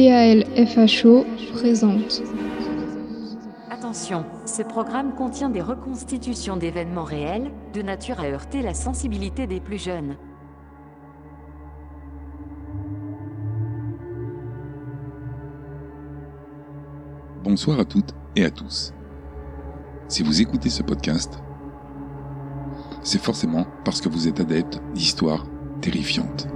TAL FHO présente. Attention, ce programme contient des reconstitutions d'événements réels, de nature à heurter la sensibilité des plus jeunes. Bonsoir à toutes et à tous. Si vous écoutez ce podcast, c'est forcément parce que vous êtes adepte d'histoires terrifiantes.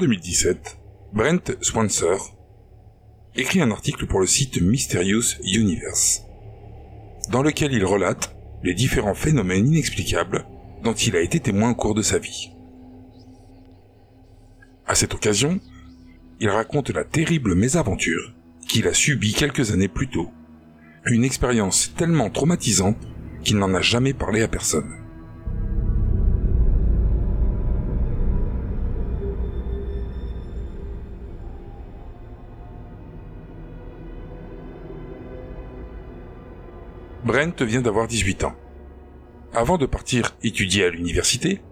2017, Brent Swanser écrit un article pour le site Mysterious Universe, dans lequel il relate les différents phénomènes inexplicables dont il a été témoin au cours de sa vie. À cette occasion, il raconte la terrible mésaventure qu'il a subie quelques années plus tôt, une expérience tellement traumatisante qu'il n'en a jamais parlé à personne. Brent vient d'avoir 18 ans. Avant de partir étudier à l'université,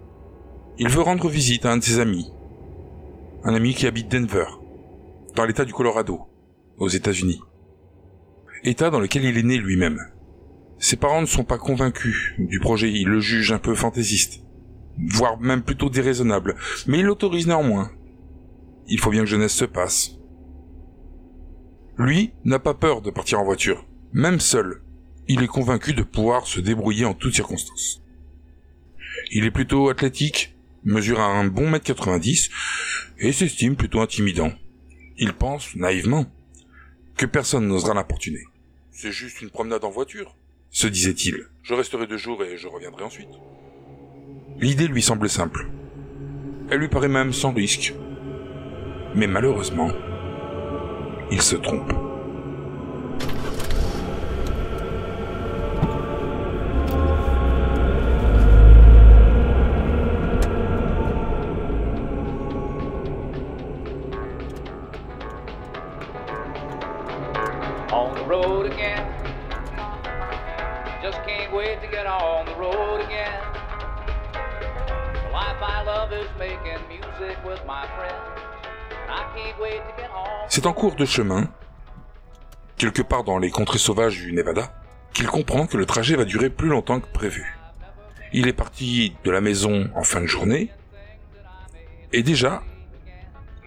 il veut rendre visite à un de ses amis. Un ami qui habite Denver, dans l'état du Colorado, aux États-Unis. État dans lequel il est né lui-même. Ses parents ne sont pas convaincus du projet, ils le jugent un peu fantaisiste, voire même plutôt déraisonnable, mais ils l'autorisent néanmoins. Il faut bien que jeunesse se passe. Lui n'a pas peur de partir en voiture, même seul, il est convaincu de pouvoir se débrouiller en toutes circonstances. Il est plutôt athlétique, mesure un bon mètre 90 et s'estime plutôt intimidant. Il pense, naïvement, que personne n'osera l'importuner. C'est juste une promenade en voiture, se disait-il. Je resterai deux jours et je reviendrai ensuite. L'idée lui semble simple. Elle lui paraît même sans risque. Mais malheureusement, il se trompe. C'est en cours de chemin, quelque part dans les contrées sauvages du Nevada, qu'il comprend que le trajet va durer plus longtemps que prévu. Il est parti de la maison en fin de journée, et déjà,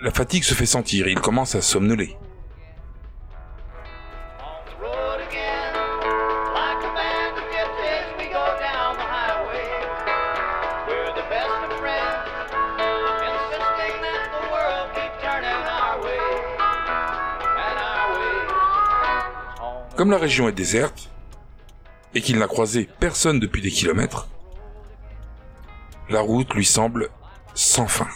la fatigue se fait sentir, il commence à somnoler. Comme la région est déserte, et qu'il n'a croisé personne depuis des kilomètres, la route lui semble sans fin.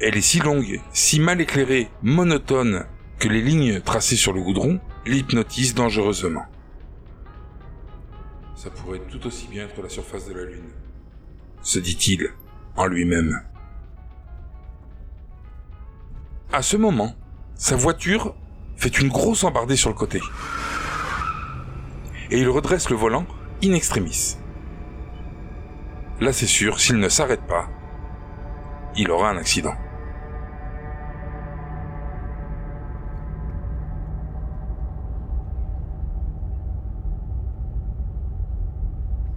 Elle est si longue, si mal éclairée, monotone, que les lignes tracées sur le goudron l'hypnotisent dangereusement. Ça pourrait tout aussi bien être la surface de la Lune, se dit-il en lui-même. À ce moment, sa voiture fait une grosse embardée sur le côté. Et il redresse le volant in extremis. Là, c'est sûr, s'il ne s'arrête pas, il aura un accident.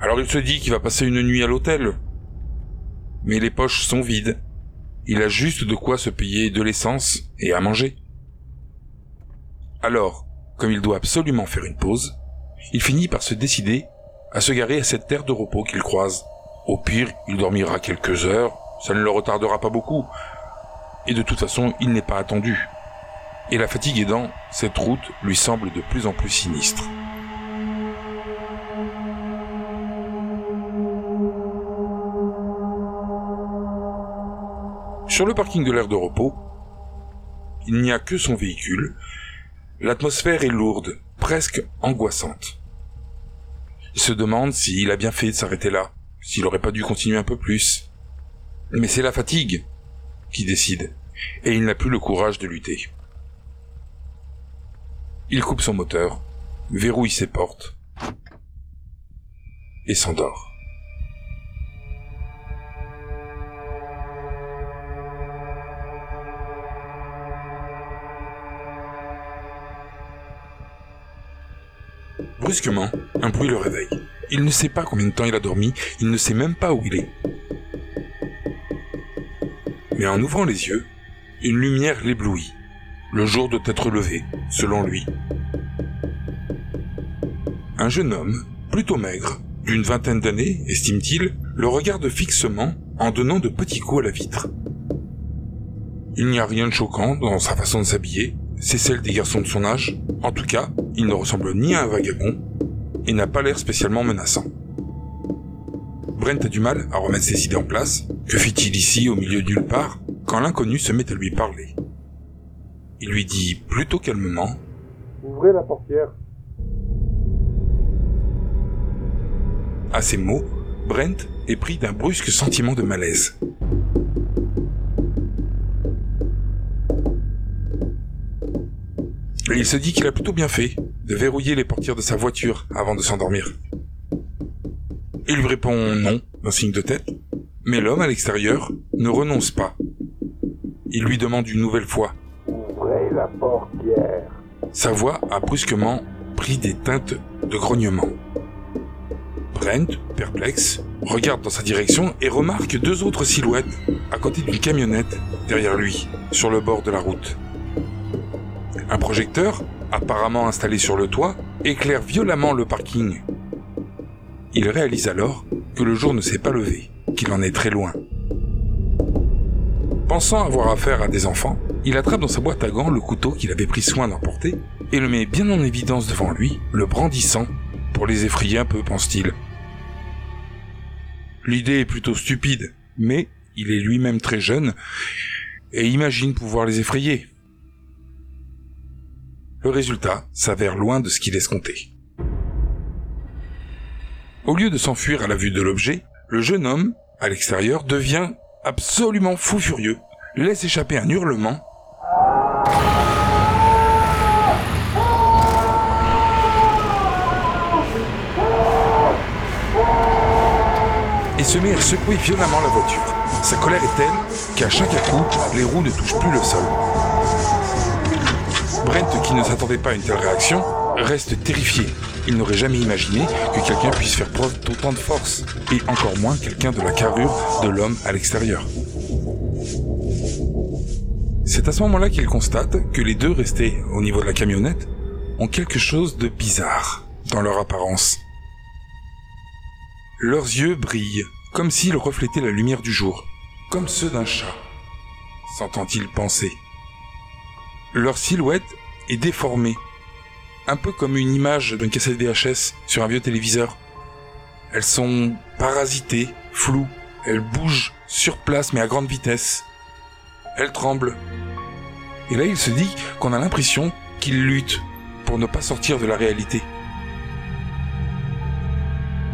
Alors il se dit qu'il va passer une nuit à l'hôtel. Mais les poches sont vides. Il a juste de quoi se payer de l'essence et à manger. Alors, comme il doit absolument faire une pause, il finit par se décider à se garer à cette terre de repos qu'il croise. Au pire, il dormira quelques heures, ça ne le retardera pas beaucoup. Et de toute façon, il n'est pas attendu. Et la fatigue aidant, cette route lui semble de plus en plus sinistre. Sur le parking de l'aire de repos, il n'y a que son véhicule. L'atmosphère est lourde, presque angoissante. Il se demande s'il a bien fait de s'arrêter là, s'il aurait pas dû continuer un peu plus. Mais c'est la fatigue qui décide, et il n'a plus le courage de lutter. Il coupe son moteur, verrouille ses portes, et s'endort. Brusquement, un bruit le réveille. Il ne sait pas combien de temps il a dormi, il ne sait même pas où il est. Mais en ouvrant les yeux, une lumière l'éblouit. Le jour doit être levé, selon lui. Un jeune homme, plutôt maigre, d'une vingtaine d'années, estime-t-il, le regarde fixement en donnant de petits coups à la vitre. Il n'y a rien de choquant dans sa façon de s'habiller, c'est celle des garçons de son âge. En tout cas, il ne ressemble ni à un vagabond et n'a pas l'air spécialement menaçant. Brent a du mal à remettre ses idées en place. Que fit-il ici au milieu de nulle part quand l'inconnu se met à lui parler? Il lui dit plutôt calmement Ouvrez la portière. À ces mots, Brent est pris d'un brusque sentiment de malaise. Et il se dit qu'il a plutôt bien fait de verrouiller les portières de sa voiture avant de s'endormir. Il lui répond non, d'un signe de tête, mais l'homme à l'extérieur ne renonce pas. Il lui demande une nouvelle fois. Ouvrez la portière. Sa voix a brusquement pris des teintes de grognement. Brent, perplexe, regarde dans sa direction et remarque deux autres silhouettes à côté d'une camionnette derrière lui, sur le bord de la route. Un projecteur, apparemment installé sur le toit, éclaire violemment le parking. Il réalise alors que le jour ne s'est pas levé, qu'il en est très loin. Pensant avoir affaire à des enfants, il attrape dans sa boîte à gants le couteau qu'il avait pris soin d'emporter et le met bien en évidence devant lui, le brandissant, pour les effrayer un peu, pense-t-il. L'idée est plutôt stupide, mais il est lui-même très jeune et imagine pouvoir les effrayer. Le résultat s'avère loin de ce qu'il escomptait. Au lieu de s'enfuir à la vue de l'objet, le jeune homme, à l'extérieur, devient absolument fou furieux, laisse échapper un hurlement et se met à secouer violemment la voiture. Sa colère est telle qu'à chaque coup, les roues ne touchent plus le sol. Brent, qui ne s'attendait pas à une telle réaction, reste terrifié. Il n'aurait jamais imaginé que quelqu'un puisse faire preuve d'autant de force, et encore moins quelqu'un de la carrure de l'homme à l'extérieur. C'est à ce moment-là qu'il constate que les deux restés au niveau de la camionnette ont quelque chose de bizarre dans leur apparence. Leurs yeux brillent, comme s'ils reflétaient la lumière du jour, comme ceux d'un chat, s'entend-il penser. Leur silhouette est déformée, un peu comme une image d'une cassette VHS sur un vieux téléviseur. Elles sont parasitées, floues, elles bougent sur place mais à grande vitesse. Elles tremblent. Et là il se dit qu'on a l'impression qu'ils luttent pour ne pas sortir de la réalité.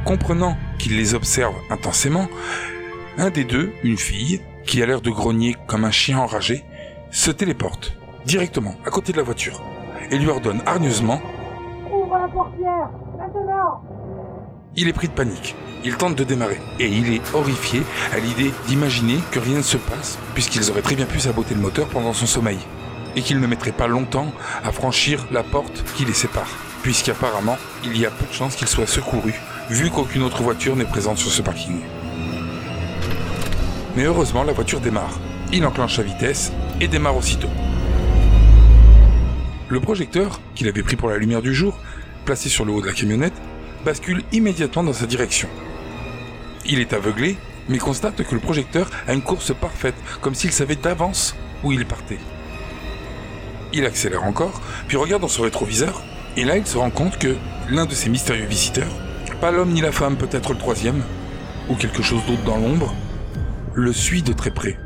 Comprenant qu'il les observe intensément, un des deux, une fille, qui a l'air de grogner comme un chien enragé, se téléporte directement à côté de la voiture et lui ordonne hargneusement Ouvre la portière Maintenant Il est pris de panique. Il tente de démarrer et il est horrifié à l'idée d'imaginer que rien ne se passe puisqu'ils auraient très bien pu saboter le moteur pendant son sommeil et qu'il ne mettrait pas longtemps à franchir la porte qui les sépare puisqu'apparemment il y a peu de chances qu'il soit secouru vu qu'aucune autre voiture n'est présente sur ce parking. Mais heureusement la voiture démarre. Il enclenche sa vitesse et démarre aussitôt. Le projecteur, qu'il avait pris pour la lumière du jour, placé sur le haut de la camionnette, bascule immédiatement dans sa direction. Il est aveuglé, mais constate que le projecteur a une course parfaite, comme s'il savait d'avance où il partait. Il accélère encore, puis regarde dans son rétroviseur, et là il se rend compte que l'un de ces mystérieux visiteurs, pas l'homme ni la femme, peut-être le troisième, ou quelque chose d'autre dans l'ombre, le suit de très près.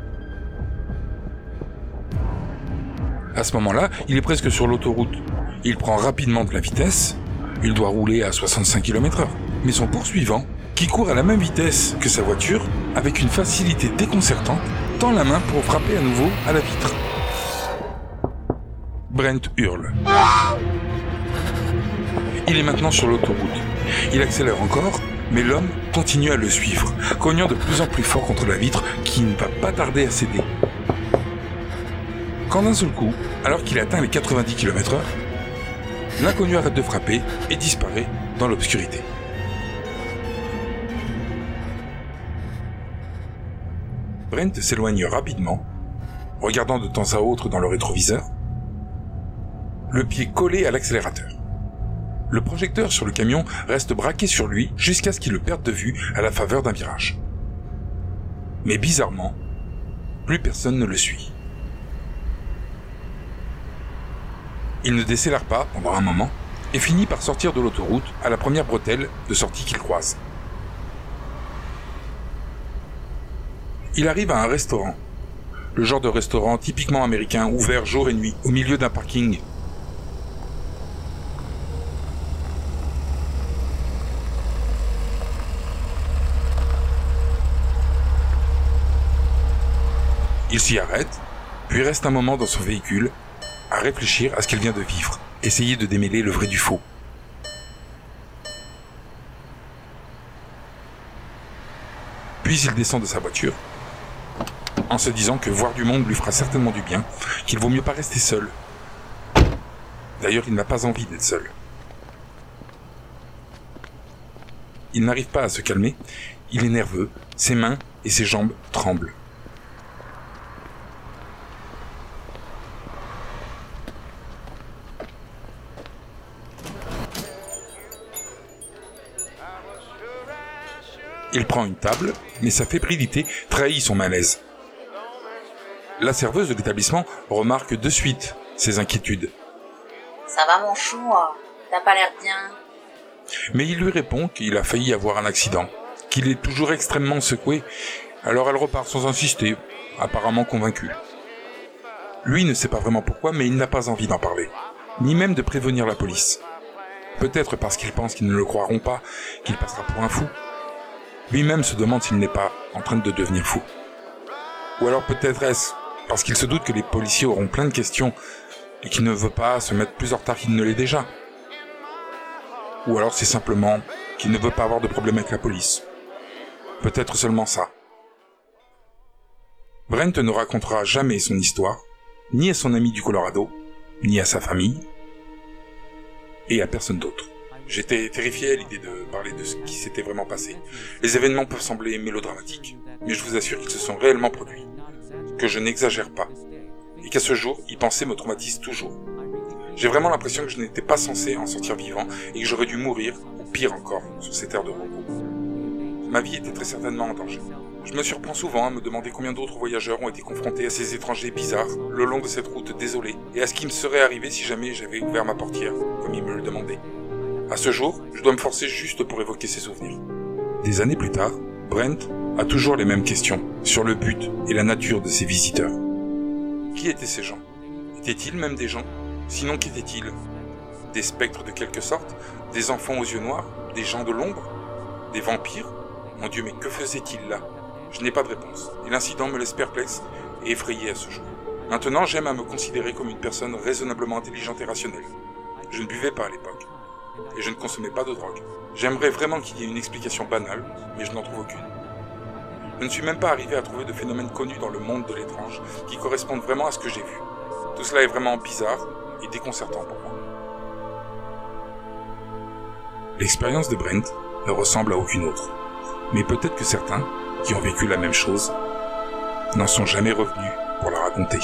À ce moment-là, il est presque sur l'autoroute. Il prend rapidement de la vitesse. Il doit rouler à 65 km heure. Mais son poursuivant, qui court à la même vitesse que sa voiture, avec une facilité déconcertante, tend la main pour frapper à nouveau à la vitre. Brent hurle. Il est maintenant sur l'autoroute. Il accélère encore, mais l'homme continue à le suivre, cognant de plus en plus fort contre la vitre qui ne va pas tarder à céder. Quand d'un seul coup, alors qu'il atteint les 90 km heure, l'inconnu arrête de frapper et disparaît dans l'obscurité. Brent s'éloigne rapidement, regardant de temps à autre dans le rétroviseur, le pied collé à l'accélérateur. Le projecteur sur le camion reste braqué sur lui jusqu'à ce qu'il le perde de vue à la faveur d'un virage. Mais bizarrement, plus personne ne le suit. Il ne décélère pas pendant un moment et finit par sortir de l'autoroute à la première bretelle de sortie qu'il croise. Il arrive à un restaurant. Le genre de restaurant typiquement américain ouvert jour et nuit au milieu d'un parking Il s'y arrête, puis reste un moment dans son véhicule, à réfléchir à ce qu'il vient de vivre, essayer de démêler le vrai du faux. Puis il descend de sa voiture, en se disant que voir du monde lui fera certainement du bien, qu'il vaut mieux pas rester seul. D'ailleurs, il n'a pas envie d'être seul. Il n'arrive pas à se calmer, il est nerveux, ses mains et ses jambes tremblent. Il prend une table, mais sa fébrilité trahit son malaise. La serveuse de l'établissement remarque de suite ses inquiétudes, Ça va mon chou hein T'as pas l'air bien mais il lui répond qu'il a failli avoir un accident, qu'il est toujours extrêmement secoué, alors elle repart sans insister, apparemment convaincue. Lui ne sait pas vraiment pourquoi, mais il n'a pas envie d'en parler, ni même de prévenir la police. Peut-être parce qu'il pense qu'ils ne le croiront pas, qu'il passera pour un fou. Lui-même se demande s'il n'est pas en train de devenir fou. Ou alors peut-être est-ce parce qu'il se doute que les policiers auront plein de questions et qu'il ne veut pas se mettre plus en retard qu'il ne l'est déjà. Ou alors c'est simplement qu'il ne veut pas avoir de problème avec la police. Peut-être seulement ça. Brent ne racontera jamais son histoire, ni à son ami du Colorado, ni à sa famille, et à personne d'autre. J'étais terrifié à l'idée de parler de ce qui s'était vraiment passé. Les événements peuvent sembler mélodramatiques, mais je vous assure qu'ils se sont réellement produits. Que je n'exagère pas. Et qu'à ce jour, y penser me traumatise toujours. J'ai vraiment l'impression que je n'étais pas censé en sortir vivant et que j'aurais dû mourir, ou pire encore, sur ces terres de repos. Ma vie était très certainement en danger. Je me surprends souvent à me demander combien d'autres voyageurs ont été confrontés à ces étrangers bizarres le long de cette route désolée et à ce qui me serait arrivé si jamais j'avais ouvert ma portière, comme ils me le demandaient. À ce jour, je dois me forcer juste pour évoquer ces souvenirs. Des années plus tard, Brent a toujours les mêmes questions sur le but et la nature de ces visiteurs. Qui étaient ces gens? Étaient-ils même des gens? Sinon, qu'étaient-ils? Des spectres de quelque sorte? Des enfants aux yeux noirs? Des gens de l'ombre? Des vampires? Mon Dieu, mais que faisaient-ils là? Je n'ai pas de réponse. Et l'incident me laisse perplexe et effrayé à ce jour. Maintenant, j'aime à me considérer comme une personne raisonnablement intelligente et rationnelle. Je ne buvais pas à l'époque. Et je ne consommais pas de drogue. J'aimerais vraiment qu'il y ait une explication banale, mais je n'en trouve aucune. Je ne suis même pas arrivé à trouver de phénomènes connus dans le monde de l'étrange qui correspondent vraiment à ce que j'ai vu. Tout cela est vraiment bizarre et déconcertant pour moi. L'expérience de Brent ne ressemble à aucune autre. Mais peut-être que certains, qui ont vécu la même chose, n'en sont jamais revenus pour la raconter.